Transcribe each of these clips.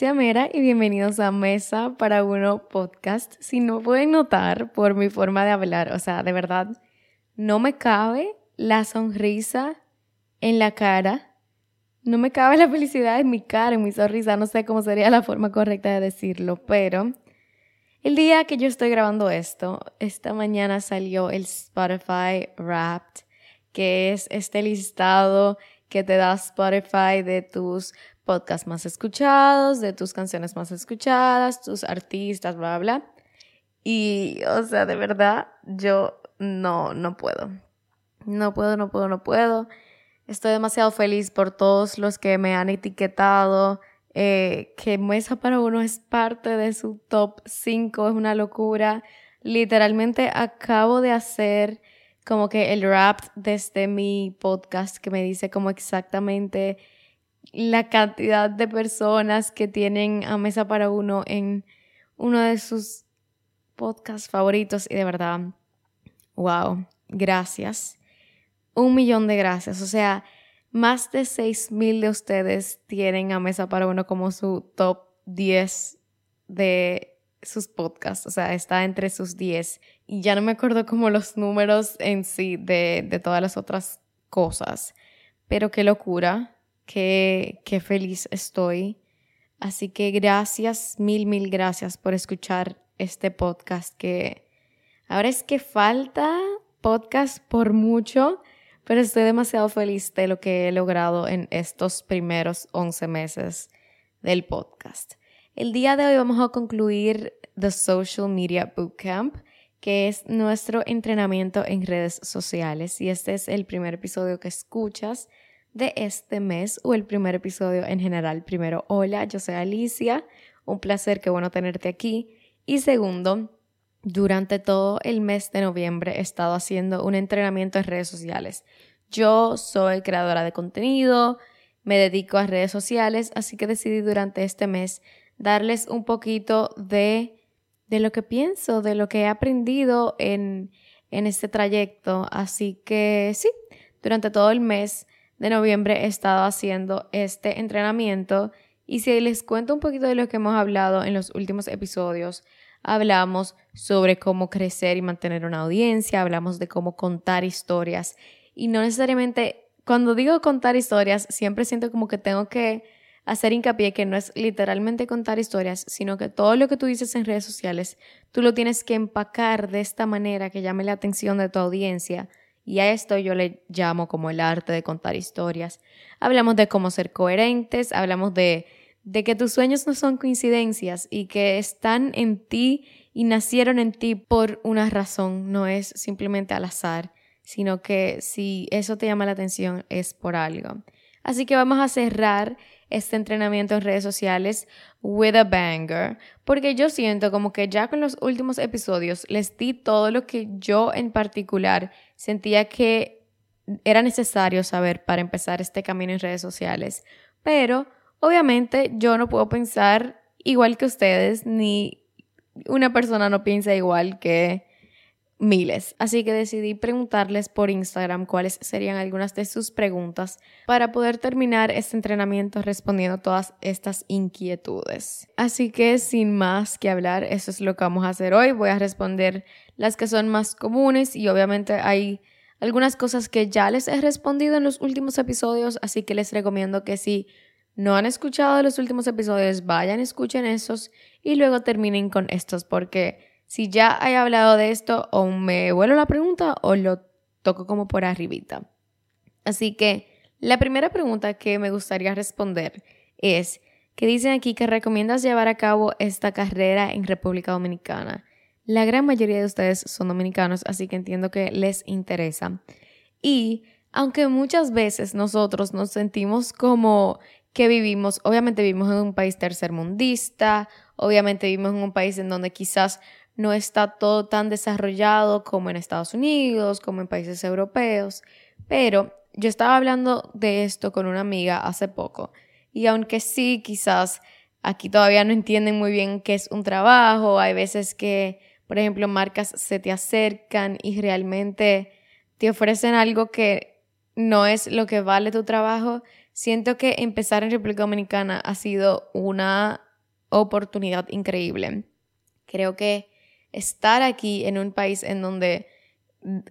Alicia Mera y bienvenidos a Mesa para Uno Podcast. Si no pueden notar por mi forma de hablar, o sea, de verdad, no me cabe la sonrisa en la cara, no me cabe la felicidad en mi cara, en mi sonrisa, no sé cómo sería la forma correcta de decirlo, pero el día que yo estoy grabando esto, esta mañana salió el Spotify Wrapped, que es este listado que te da Spotify de tus podcasts más escuchados, de tus canciones más escuchadas, tus artistas, bla, bla. Y, o sea, de verdad, yo no, no puedo. No puedo, no puedo, no puedo. Estoy demasiado feliz por todos los que me han etiquetado, eh, que Mesa para Uno es parte de su top 5, es una locura. Literalmente acabo de hacer como que el rap desde mi podcast que me dice como exactamente la cantidad de personas que tienen a Mesa para Uno en uno de sus podcasts favoritos y de verdad, wow, gracias. Un millón de gracias. O sea, más de mil de ustedes tienen a Mesa para Uno como su top 10 de sus podcasts, o sea, está entre sus 10. Y ya no me acuerdo como los números en sí de, de todas las otras cosas, pero qué locura qué, qué feliz estoy. Así que gracias, mil, mil gracias por escuchar este podcast que ahora es que falta podcast por mucho, pero estoy demasiado feliz de lo que he logrado en estos primeros 11 meses del podcast. El día de hoy vamos a concluir The Social Media Bootcamp, que es nuestro entrenamiento en redes sociales. Y este es el primer episodio que escuchas de este mes o el primer episodio en general. Primero, hola, yo soy Alicia, un placer, qué bueno tenerte aquí. Y segundo, durante todo el mes de noviembre he estado haciendo un entrenamiento en redes sociales. Yo soy creadora de contenido, me dedico a redes sociales, así que decidí durante este mes darles un poquito de, de lo que pienso, de lo que he aprendido en, en este trayecto. Así que sí, durante todo el mes de noviembre he estado haciendo este entrenamiento. Y si les cuento un poquito de lo que hemos hablado en los últimos episodios, hablamos sobre cómo crecer y mantener una audiencia, hablamos de cómo contar historias. Y no necesariamente, cuando digo contar historias, siempre siento como que tengo que hacer hincapié que no es literalmente contar historias, sino que todo lo que tú dices en redes sociales, tú lo tienes que empacar de esta manera que llame la atención de tu audiencia y a esto yo le llamo como el arte de contar historias. Hablamos de cómo ser coherentes, hablamos de, de que tus sueños no son coincidencias y que están en ti y nacieron en ti por una razón, no es simplemente al azar, sino que si eso te llama la atención es por algo. Así que vamos a cerrar este entrenamiento en redes sociales with a banger, porque yo siento como que ya con los últimos episodios les di todo lo que yo en particular sentía que era necesario saber para empezar este camino en redes sociales. Pero obviamente yo no puedo pensar igual que ustedes, ni una persona no piensa igual que miles. Así que decidí preguntarles por Instagram cuáles serían algunas de sus preguntas para poder terminar este entrenamiento respondiendo todas estas inquietudes. Así que sin más que hablar, eso es lo que vamos a hacer hoy. Voy a responder las que son más comunes y obviamente hay algunas cosas que ya les he respondido en los últimos episodios, así que les recomiendo que si no han escuchado los últimos episodios, vayan, escuchen esos y luego terminen con estos porque si ya he hablado de esto, o me vuelvo la pregunta o lo toco como por arribita. Así que la primera pregunta que me gustaría responder es que dicen aquí que recomiendas llevar a cabo esta carrera en República Dominicana. La gran mayoría de ustedes son dominicanos, así que entiendo que les interesa. Y aunque muchas veces nosotros nos sentimos como que vivimos, obviamente vivimos en un país tercermundista, obviamente vivimos en un país en donde quizás no está todo tan desarrollado como en Estados Unidos, como en países europeos, pero yo estaba hablando de esto con una amiga hace poco y aunque sí, quizás aquí todavía no entienden muy bien qué es un trabajo, hay veces que, por ejemplo, marcas se te acercan y realmente te ofrecen algo que no es lo que vale tu trabajo. Siento que empezar en República Dominicana ha sido una oportunidad increíble. Creo que estar aquí en un país en donde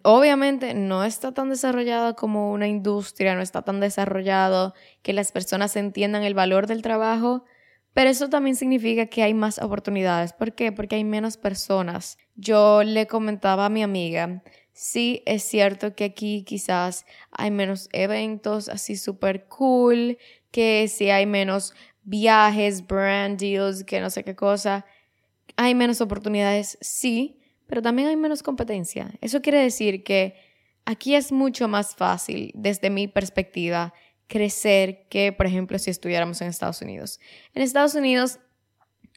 obviamente no está tan desarrollado como una industria, no está tan desarrollado que las personas entiendan el valor del trabajo, pero eso también significa que hay más oportunidades. ¿Por qué? Porque hay menos personas. Yo le comentaba a mi amiga, sí es cierto que aquí quizás hay menos eventos así súper cool, que si hay menos viajes, brand deals, que no sé qué cosa. Hay menos oportunidades, sí, pero también hay menos competencia. Eso quiere decir que aquí es mucho más fácil, desde mi perspectiva, crecer que, por ejemplo, si estuviéramos en Estados Unidos. En Estados Unidos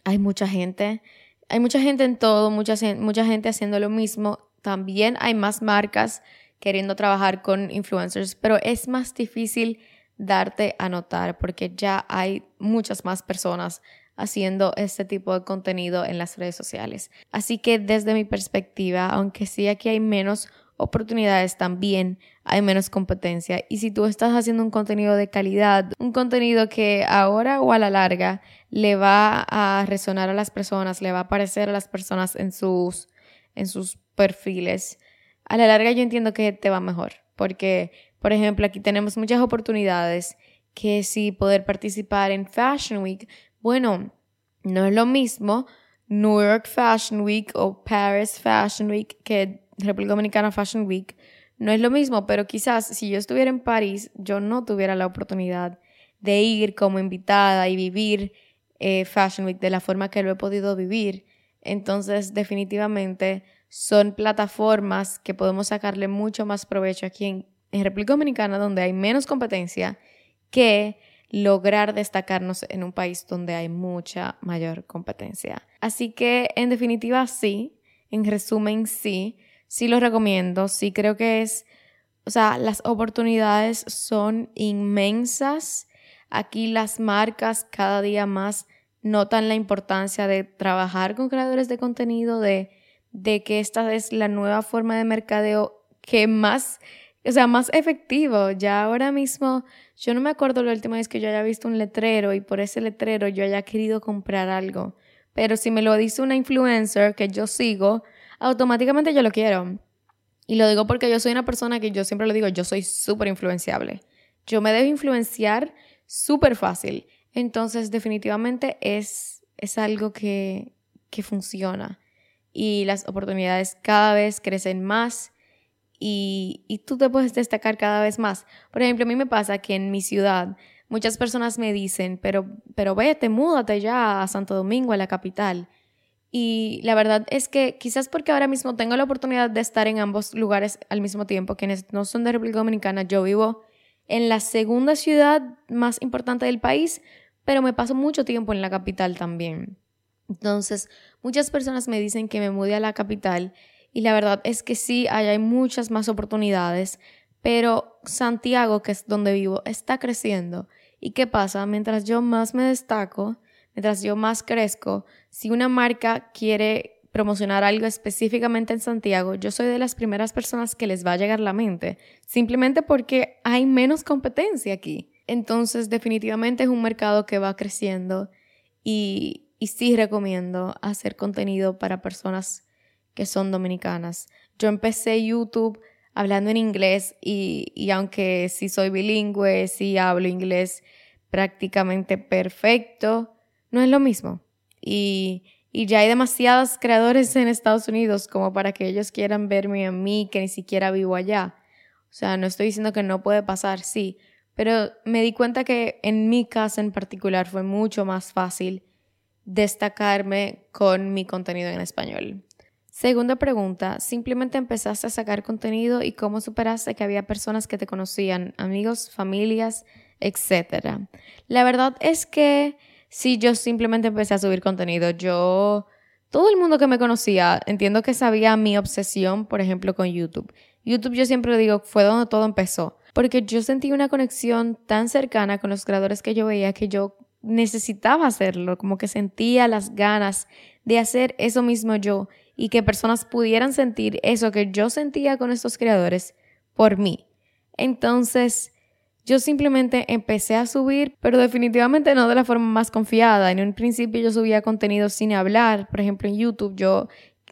hay mucha gente, hay mucha gente en todo, mucha, mucha gente haciendo lo mismo. También hay más marcas queriendo trabajar con influencers, pero es más difícil darte a notar porque ya hay muchas más personas haciendo este tipo de contenido en las redes sociales. Así que desde mi perspectiva, aunque sí aquí hay menos oportunidades, también hay menos competencia. Y si tú estás haciendo un contenido de calidad, un contenido que ahora o a la larga le va a resonar a las personas, le va a aparecer a las personas en sus, en sus perfiles, a la larga yo entiendo que te va mejor, porque por ejemplo, aquí tenemos muchas oportunidades que si poder participar en Fashion Week, bueno, no es lo mismo New York Fashion Week o Paris Fashion Week que República Dominicana Fashion Week. No es lo mismo, pero quizás si yo estuviera en París, yo no tuviera la oportunidad de ir como invitada y vivir eh, Fashion Week de la forma que lo he podido vivir. Entonces, definitivamente son plataformas que podemos sacarle mucho más provecho aquí en, en República Dominicana, donde hay menos competencia, que lograr destacarnos en un país donde hay mucha mayor competencia. Así que, en definitiva, sí, en resumen, sí, sí lo recomiendo, sí creo que es, o sea, las oportunidades son inmensas. Aquí las marcas cada día más notan la importancia de trabajar con creadores de contenido, de, de que esta es la nueva forma de mercadeo que más o sea, más efectivo. Ya ahora mismo, yo no me acuerdo la última vez que yo haya visto un letrero y por ese letrero yo haya querido comprar algo. Pero si me lo dice una influencer que yo sigo, automáticamente yo lo quiero. Y lo digo porque yo soy una persona que yo siempre lo digo, yo soy súper influenciable. Yo me debo influenciar súper fácil. Entonces, definitivamente es, es algo que, que funciona. Y las oportunidades cada vez crecen más y, tú te puedes destacar cada vez más. Por ejemplo, a mí me pasa que en mi ciudad muchas personas me dicen, pero, pero vete, múdate ya a Santo Domingo, a la capital. Y la verdad es que quizás porque ahora mismo tengo la oportunidad de estar en ambos lugares al mismo tiempo, quienes no son de República Dominicana, yo vivo en la segunda ciudad más importante del país, pero me paso mucho tiempo en la capital también. Entonces, muchas personas me dicen que me mude a la capital y la verdad es que sí, hay muchas más oportunidades, pero Santiago, que es donde vivo, está creciendo. ¿Y qué pasa? Mientras yo más me destaco, mientras yo más crezco, si una marca quiere promocionar algo específicamente en Santiago, yo soy de las primeras personas que les va a llegar la mente, simplemente porque hay menos competencia aquí. Entonces, definitivamente es un mercado que va creciendo y, y sí recomiendo hacer contenido para personas que son dominicanas. Yo empecé YouTube hablando en inglés y, y aunque sí soy bilingüe, sí hablo inglés prácticamente perfecto, no es lo mismo. Y, y ya hay demasiados creadores en Estados Unidos como para que ellos quieran verme a mí que ni siquiera vivo allá. O sea, no estoy diciendo que no puede pasar, sí, pero me di cuenta que en mi casa en particular fue mucho más fácil destacarme con mi contenido en español. Segunda pregunta, ¿simplemente empezaste a sacar contenido y cómo superaste que había personas que te conocían, amigos, familias, etcétera? La verdad es que si yo simplemente empecé a subir contenido. Yo, todo el mundo que me conocía, entiendo que sabía mi obsesión, por ejemplo, con YouTube. YouTube yo siempre digo, fue donde todo empezó, porque yo sentí una conexión tan cercana con los creadores que yo veía que yo necesitaba hacerlo, como que sentía las ganas de hacer eso mismo yo y que personas pudieran sentir eso que yo sentía con estos creadores por mí. Entonces, yo simplemente empecé a subir, pero definitivamente no de la forma más confiada. En un principio yo subía contenido sin hablar. Por ejemplo, en YouTube yo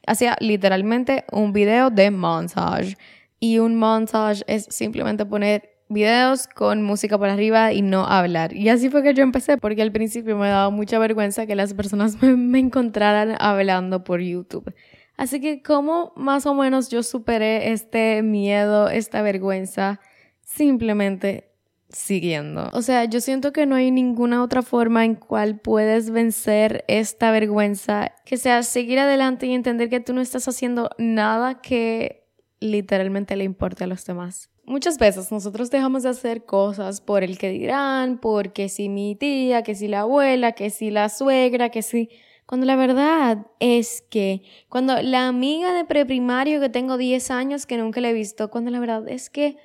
hacía literalmente un video de montage. Y un montage es simplemente poner videos con música por arriba y no hablar. Y así fue que yo empecé, porque al principio me daba mucha vergüenza que las personas me, encontraran hablando por YouTube. Así que como más o menos yo superé este miedo, esta vergüenza, simplemente siguiendo. O sea, yo siento que no hay ninguna otra forma en cual puedes vencer esta vergüenza que sea seguir adelante y entender que tú no estás haciendo nada que literalmente le importe a los demás. Muchas veces nosotros dejamos de hacer cosas por el que dirán, porque si mi tía, que si la abuela, que si la suegra, que si... Cuando la verdad es que, cuando la amiga de preprimario que tengo 10 años que nunca la he visto, cuando la verdad es que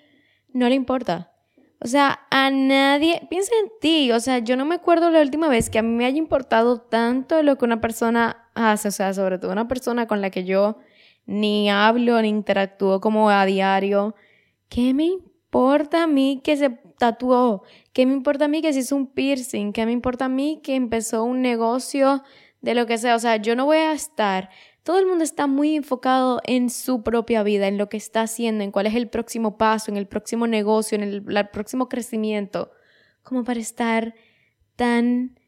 no le importa o sea, a nadie, piensa en ti, o sea, yo no me acuerdo la última vez que a mí me haya importado tanto lo que una persona hace, o sea, sobre todo una persona con la que yo ni hablo ni interactúo como a diario. ¿Qué me importa a mí que se tatuó? ¿Qué me importa a mí que se hizo un piercing? ¿Qué me importa a mí que empezó un negocio de lo que sea? O sea, yo no voy a estar todo el mundo está muy enfocado en su propia vida, en lo que está haciendo, en cuál es el próximo paso, en el próximo negocio, en el, próximo crecimiento, como para estar tan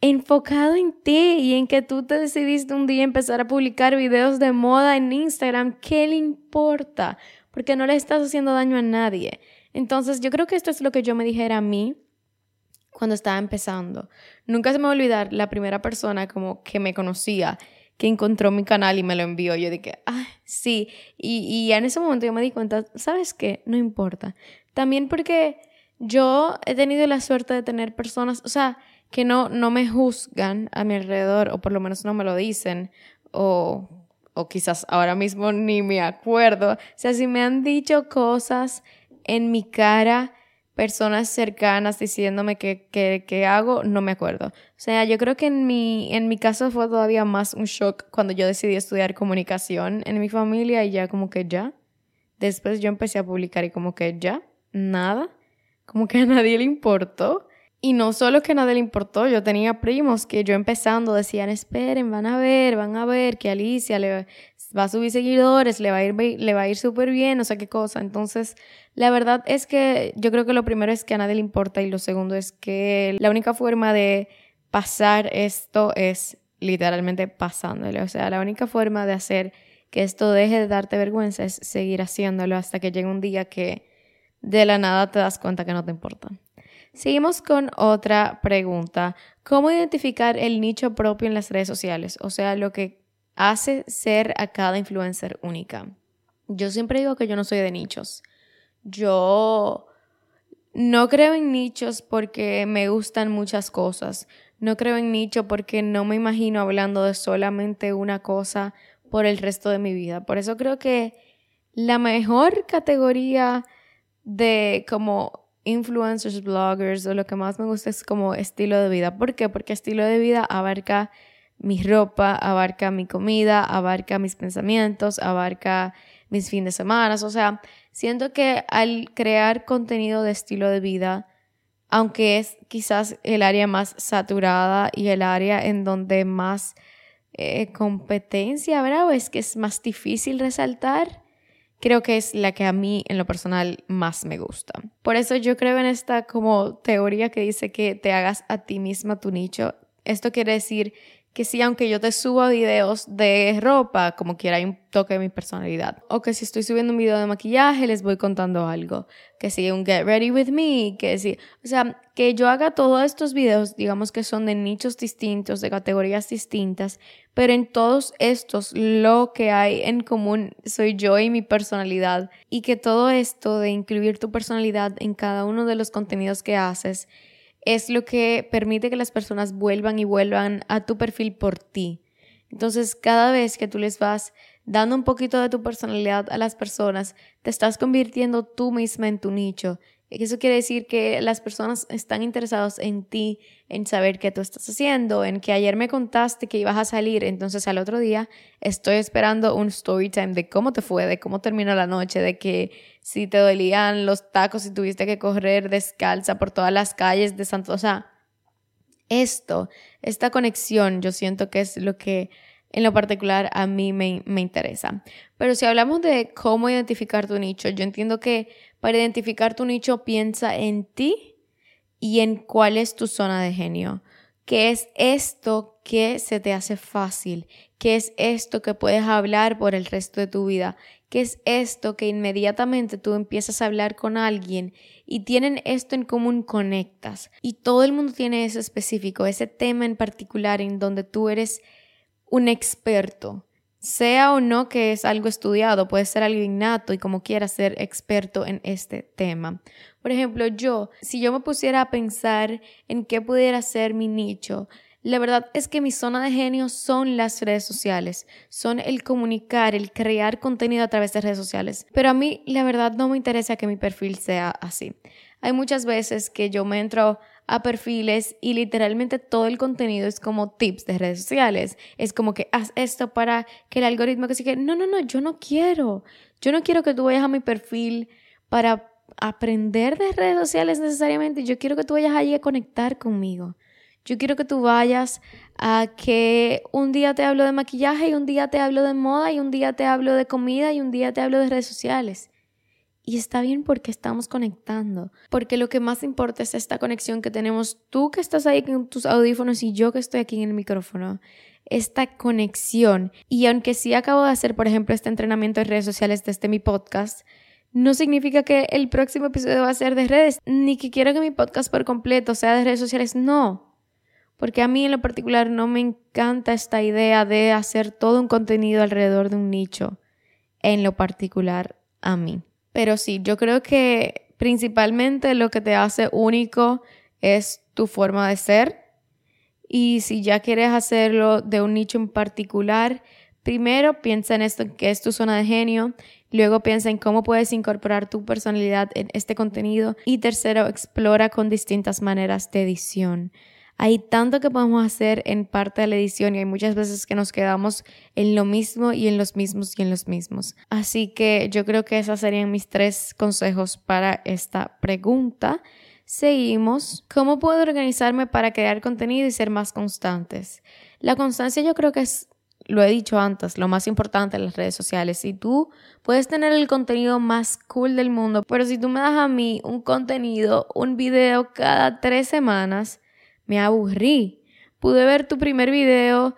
enfocado en ti y en que tú te decidiste un día empezar a publicar videos de moda en Instagram, ¿qué le importa? Porque no le estás haciendo daño a nadie. Entonces yo creo que esto es lo que yo me dijera a mí cuando estaba empezando. Nunca se me va a olvidar la primera persona como que me conocía que encontró mi canal y me lo envió. Yo dije, ah, sí. Y, y en ese momento yo me di cuenta, ¿sabes qué? No importa. También porque yo he tenido la suerte de tener personas, o sea, que no, no me juzgan a mi alrededor, o por lo menos no me lo dicen, o, o quizás ahora mismo ni me acuerdo. O sea, si me han dicho cosas en mi cara personas cercanas diciéndome qué hago, no me acuerdo. O sea, yo creo que en mi, en mi caso fue todavía más un shock cuando yo decidí estudiar comunicación en mi familia y ya como que ya. Después yo empecé a publicar y como que ya, nada, como que a nadie le importó. Y no solo que a nadie le importó, yo tenía primos que yo empezando decían, esperen, van a ver, van a ver que Alicia le va a subir seguidores, le va a ir, le va a ir súper bien, no sé qué cosa. Entonces, la verdad es que yo creo que lo primero es que a nadie le importa y lo segundo es que la única forma de pasar esto es literalmente pasándole. O sea, la única forma de hacer que esto deje de darte vergüenza es seguir haciéndolo hasta que llegue un día que de la nada te das cuenta que no te importa. Seguimos con otra pregunta. ¿Cómo identificar el nicho propio en las redes sociales? O sea, lo que hace ser a cada influencer única. Yo siempre digo que yo no soy de nichos. Yo no creo en nichos porque me gustan muchas cosas. No creo en nicho porque no me imagino hablando de solamente una cosa por el resto de mi vida. Por eso creo que la mejor categoría de como influencers, bloggers o lo que más me gusta es como estilo de vida. ¿Por qué? Porque estilo de vida abarca mi ropa, abarca mi comida, abarca mis pensamientos, abarca mis fines de semana. O sea, siento que al crear contenido de estilo de vida, aunque es quizás el área más saturada y el área en donde más eh, competencia habrá o es que es más difícil resaltar, creo que es la que a mí en lo personal más me gusta. Por eso yo creo en esta como teoría que dice que te hagas a ti misma tu nicho. Esto quiere decir que si aunque yo te suba videos de ropa, como quiera hay un toque de mi personalidad. O que si estoy subiendo un video de maquillaje, les voy contando algo. Que si un get ready with me, que si, o sea, que yo haga todos estos videos, digamos que son de nichos distintos, de categorías distintas, pero en todos estos lo que hay en común soy yo y mi personalidad. Y que todo esto de incluir tu personalidad en cada uno de los contenidos que haces, es lo que permite que las personas vuelvan y vuelvan a tu perfil por ti. Entonces, cada vez que tú les vas dando un poquito de tu personalidad a las personas, te estás convirtiendo tú misma en tu nicho. Eso quiere decir que las personas están interesadas en ti, en saber qué tú estás haciendo, en que ayer me contaste que ibas a salir, entonces al otro día estoy esperando un story time de cómo te fue, de cómo terminó la noche, de que si te dolían los tacos, y tuviste que correr descalza por todas las calles de Santo, o esto, esta conexión, yo siento que es lo que en lo particular a mí me, me, interesa. Pero si hablamos de cómo identificar tu nicho, yo entiendo que para identificar tu nicho piensa en ti y en cuál es tu zona de genio. ¿Qué es esto que se te hace fácil? ¿Qué es esto que puedes hablar por el resto de tu vida? ¿Qué es esto que inmediatamente tú empiezas a hablar con alguien y tienen esto en común, conectas? Y todo el mundo tiene eso específico, ese tema en particular en donde tú eres un experto, sea o no que es algo estudiado, puede ser algo innato y como quiera ser experto en este tema. Por ejemplo, yo, si yo me pusiera a pensar en qué pudiera ser mi nicho, la verdad es que mi zona de genio son las redes sociales, son el comunicar, el crear contenido a través de redes sociales. Pero a mí la verdad no me interesa que mi perfil sea así. Hay muchas veces que yo me entro a perfiles y literalmente todo el contenido es como tips de redes sociales. Es como que haz esto para que el algoritmo que sigue. No, no, no, yo no quiero. Yo no quiero que tú vayas a mi perfil para aprender de redes sociales necesariamente. Yo quiero que tú vayas allí a conectar conmigo. Yo quiero que tú vayas a que un día te hablo de maquillaje y un día te hablo de moda y un día te hablo de comida y un día te hablo de redes sociales. Y está bien porque estamos conectando, porque lo que más importa es esta conexión que tenemos tú que estás ahí con tus audífonos y yo que estoy aquí en el micrófono. Esta conexión. Y aunque sí acabo de hacer, por ejemplo, este entrenamiento de redes sociales desde mi podcast, no significa que el próximo episodio va a ser de redes, ni que quiero que mi podcast por completo sea de redes sociales, no. Porque a mí en lo particular no me encanta esta idea de hacer todo un contenido alrededor de un nicho, en lo particular a mí. Pero sí, yo creo que principalmente lo que te hace único es tu forma de ser. Y si ya quieres hacerlo de un nicho en particular, primero piensa en esto que es tu zona de genio, luego piensa en cómo puedes incorporar tu personalidad en este contenido y tercero, explora con distintas maneras de edición. Hay tanto que podemos hacer en parte de la edición y hay muchas veces que nos quedamos en lo mismo y en los mismos y en los mismos. Así que yo creo que esos serían mis tres consejos para esta pregunta. Seguimos. ¿Cómo puedo organizarme para crear contenido y ser más constantes? La constancia yo creo que es, lo he dicho antes, lo más importante en las redes sociales. Si tú puedes tener el contenido más cool del mundo, pero si tú me das a mí un contenido, un video cada tres semanas, me aburrí. Pude ver tu primer video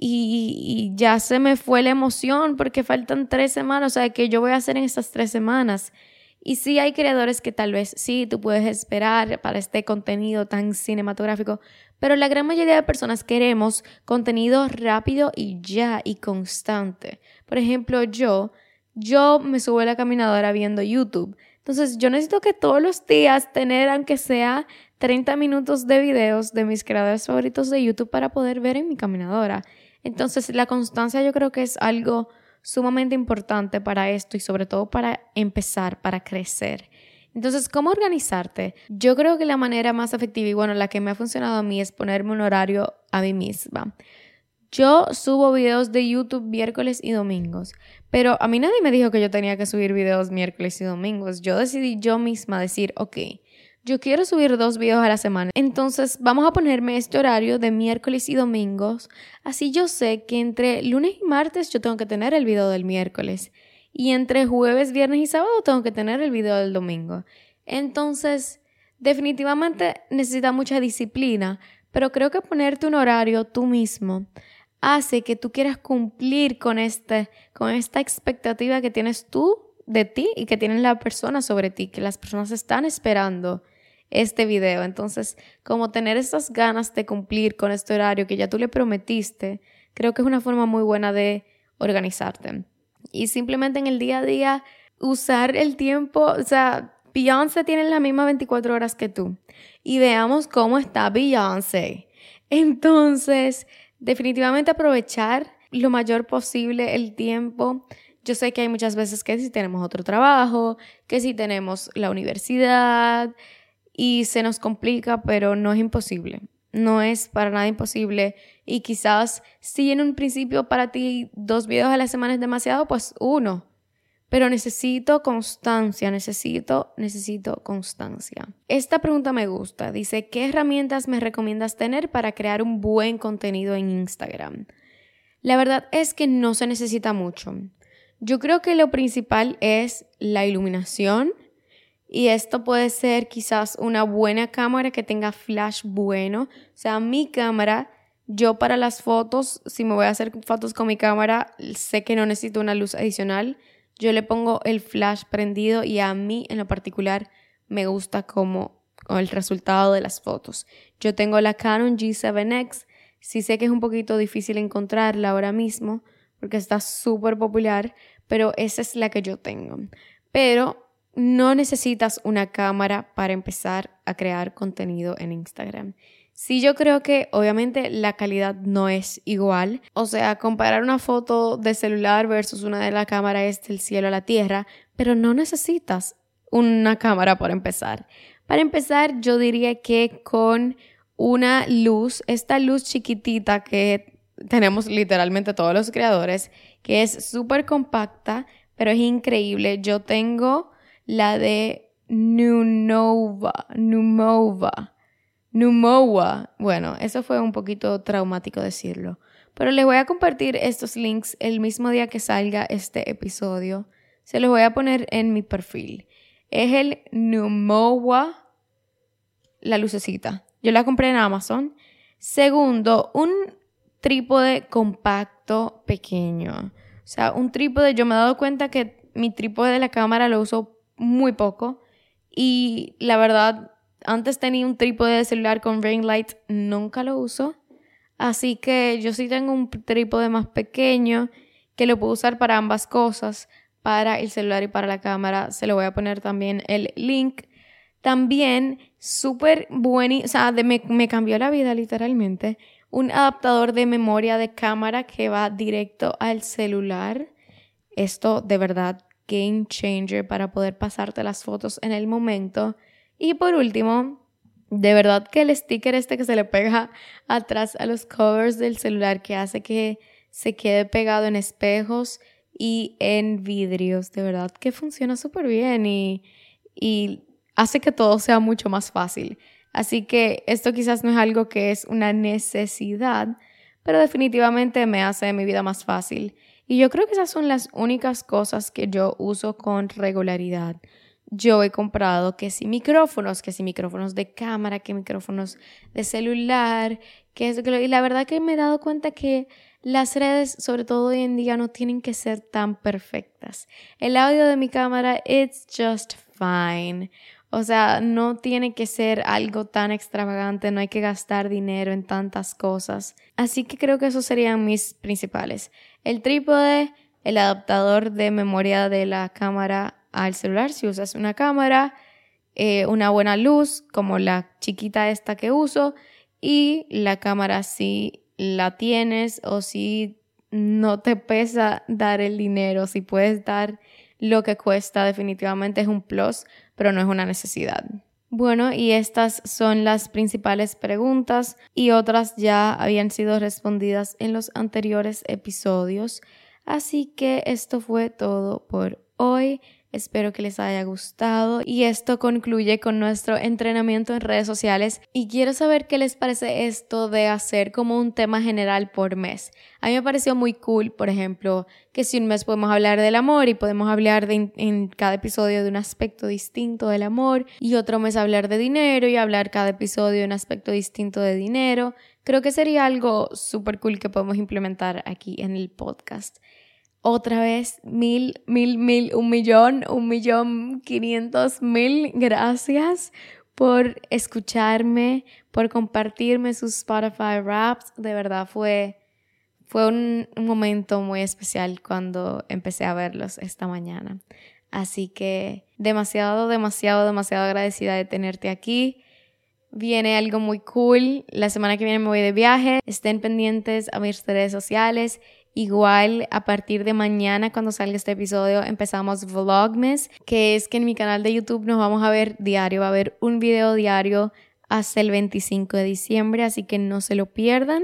y, ya se me fue la emoción porque faltan tres semanas, o sea, ¿qué yo voy a hacer en estas tres semanas? Y sí hay creadores que tal vez sí, tú puedes esperar para este contenido tan cinematográfico, pero la gran mayoría de personas queremos contenido rápido y ya y constante. Por ejemplo, yo, yo me subo a la caminadora viendo YouTube. Entonces yo necesito que todos los días tener, aunque sea 30 minutos de videos de mis creadores favoritos de YouTube para poder ver en mi caminadora. Entonces, la constancia yo creo que es algo sumamente importante para esto y sobre todo para empezar, para crecer. Entonces, ¿cómo organizarte? Yo creo que la manera más efectiva y bueno, la que me ha funcionado a mí es ponerme un horario a mí misma. Yo subo videos de YouTube miércoles y domingos, pero a mí nadie me dijo que yo tenía que subir videos miércoles y domingos. Yo decidí yo misma decir, ok, yo quiero subir dos videos a la semana. Entonces vamos a ponerme este horario de miércoles y domingos. Así yo sé que entre lunes y martes yo tengo que tener el video del miércoles. Y entre jueves, viernes y sábado tengo que tener el video del domingo. Entonces, definitivamente necesita mucha disciplina. Pero creo que ponerte un horario tú mismo hace que tú quieras cumplir con, este, con esta expectativa que tienes tú de ti y que tienen la persona sobre ti, que las personas están esperando este video. Entonces, como tener esas ganas de cumplir con este horario que ya tú le prometiste, creo que es una forma muy buena de organizarte. Y simplemente en el día a día usar el tiempo, o sea, Beyoncé tiene las mismas 24 horas que tú. Y veamos cómo está Beyoncé. Entonces, definitivamente aprovechar lo mayor posible el tiempo Yo sé que hay muchas veces que si tenemos otro trabajo, que si tenemos la universidad y se nos complica, pero no es imposible. No es para nada imposible y quizás si en un principio para ti dos videos a la semana es demasiado, pues uno. Pero necesito constancia, necesito, necesito constancia. Esta pregunta me gusta. Dice, ¿qué herramientas me recomiendas tener para crear un buen contenido en Instagram? La verdad es que no se necesita mucho. Yo creo que lo principal es la iluminación y esto puede ser quizás una buena cámara que tenga flash bueno. O sea, mi cámara, yo para las fotos, si me voy a hacer fotos con mi cámara, sé que no necesito una luz adicional. Yo le pongo el flash prendido y a mí en lo particular me gusta como el resultado de las fotos. Yo tengo la Canon G7X. Sí sé que es un poquito difícil encontrarla ahora mismo porque está súper popular, pero esa es la que yo tengo. Pero no necesitas una cámara para empezar a crear contenido en Instagram. Sí, yo creo que obviamente la calidad no es igual. O sea, comparar una foto de celular versus una de la cámara es del cielo a la tierra, pero no necesitas una cámara para empezar. Para empezar, yo diría que con una luz, esta luz chiquitita que tenemos literalmente todos los creadores, que es súper compacta, pero es increíble. Yo tengo la de Numova, Numova. Numowa. Bueno, eso fue un poquito traumático decirlo. Pero les voy a compartir estos links el mismo día que salga este episodio. Se los voy a poner en mi perfil. Es el Numowa, la lucecita. Yo la compré en Amazon. Segundo, un trípode compacto pequeño. O sea, un trípode, yo me he dado cuenta que mi trípode de la cámara lo uso muy poco. Y la verdad, antes tenía un trípode de celular con ring light, nunca lo uso. Así que yo sí tengo un trípode más pequeño que lo puedo usar para ambas cosas, para el celular y para la cámara. Se lo voy a poner también el link. También súper bueno, o sea, me, me cambió la vida literalmente. Un adaptador de memoria de cámara que va directo al celular. Esto de verdad game changer para poder pasarte las fotos en el momento. Y por último, de verdad que el sticker este que se le pega atrás a los covers del celular que hace que se quede pegado en espejos y en vidrios, de verdad que funciona súper bien y, y hace que todo sea mucho más fácil. Así que esto quizás no es algo que es una necesidad, pero definitivamente me hace mi vida más fácil. Y yo creo que esas son las únicas cosas que yo uso con regularidad yo he comprado que si micrófonos, que si micrófonos de cámara, que micrófonos de celular, que es y la verdad que me he dado cuenta que las redes, sobre todo hoy en día, no tienen que ser tan perfectas. El audio de mi cámara, it's just fine. O sea, no tiene que ser algo tan extravagante, no hay que gastar dinero en tantas cosas. Así que creo que esos serían mis principales. El trípode, el adaptador de memoria de la cámara al celular si usas una cámara, eh, una buena luz como la chiquita esta que uso y la cámara si la tienes o si no te pesa dar el dinero, si puedes dar lo que cuesta definitivamente es un plus, pero no es una necesidad. Bueno, y estas son las principales preguntas y otras ya habían sido respondidas en los anteriores episodios. Así que esto fue todo por hoy. Espero que les haya gustado y esto concluye con nuestro entrenamiento en redes sociales y quiero saber qué les parece esto de hacer como un tema general por mes. A mí me pareció muy cool, por ejemplo, que si un mes podemos hablar del amor y podemos hablar en cada episodio de un aspecto distinto del amor y otro mes hablar de dinero y hablar cada episodio de un aspecto distinto de dinero. Creo que sería algo súper cool que podemos implementar aquí en el podcast otra vez mil, mil, mil, un millón, un millón, quinientos mil gracias por escucharme, por compartirme sus Spotify raps. De verdad fue, fue un, un momento muy especial cuando empecé a verlos esta mañana. Así que demasiado, demasiado, demasiado agradecida de tenerte aquí. viene algo muy cool. La semana que viene me voy de viaje. Estén pendientes a mis redes sociales. Igual a partir de mañana cuando salga este episodio empezamos Vlogmas, que es que en mi canal de YouTube nos vamos a ver diario, va a haber un video diario hasta el 25 de diciembre, así que no se lo pierdan.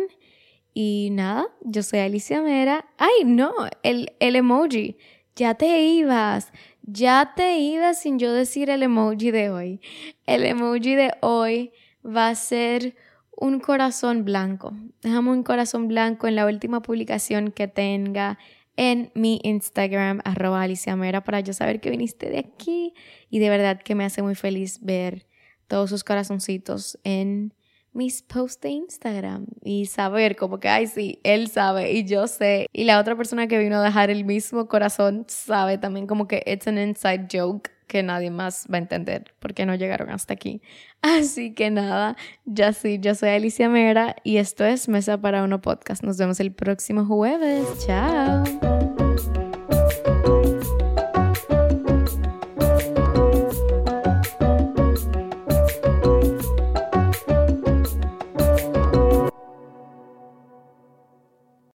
Y nada, yo soy Alicia Mera. Ay, no, el, el emoji. Ya te ibas, ya te ibas sin yo decir el emoji de hoy. El emoji de hoy va a ser un corazón blanco. Déjame un corazón blanco en la última publicación que tenga en mi Instagram, arroba Alicia Mera, para yo saber que viniste de aquí. Y de verdad que me hace muy feliz ver todos sus corazoncitos en mis posts de Instagram y saber como que, ay, sí, él sabe y yo sé. Y la otra persona que vino a dejar el mismo corazón sabe también como que it's an inside joke que nadie más va a entender porque no llegaron hasta aquí. Así que nada, ya sí, yo soy Alicia Mera y esto es Mesa para Uno Podcast. Nos vemos el próximo jueves. Chao.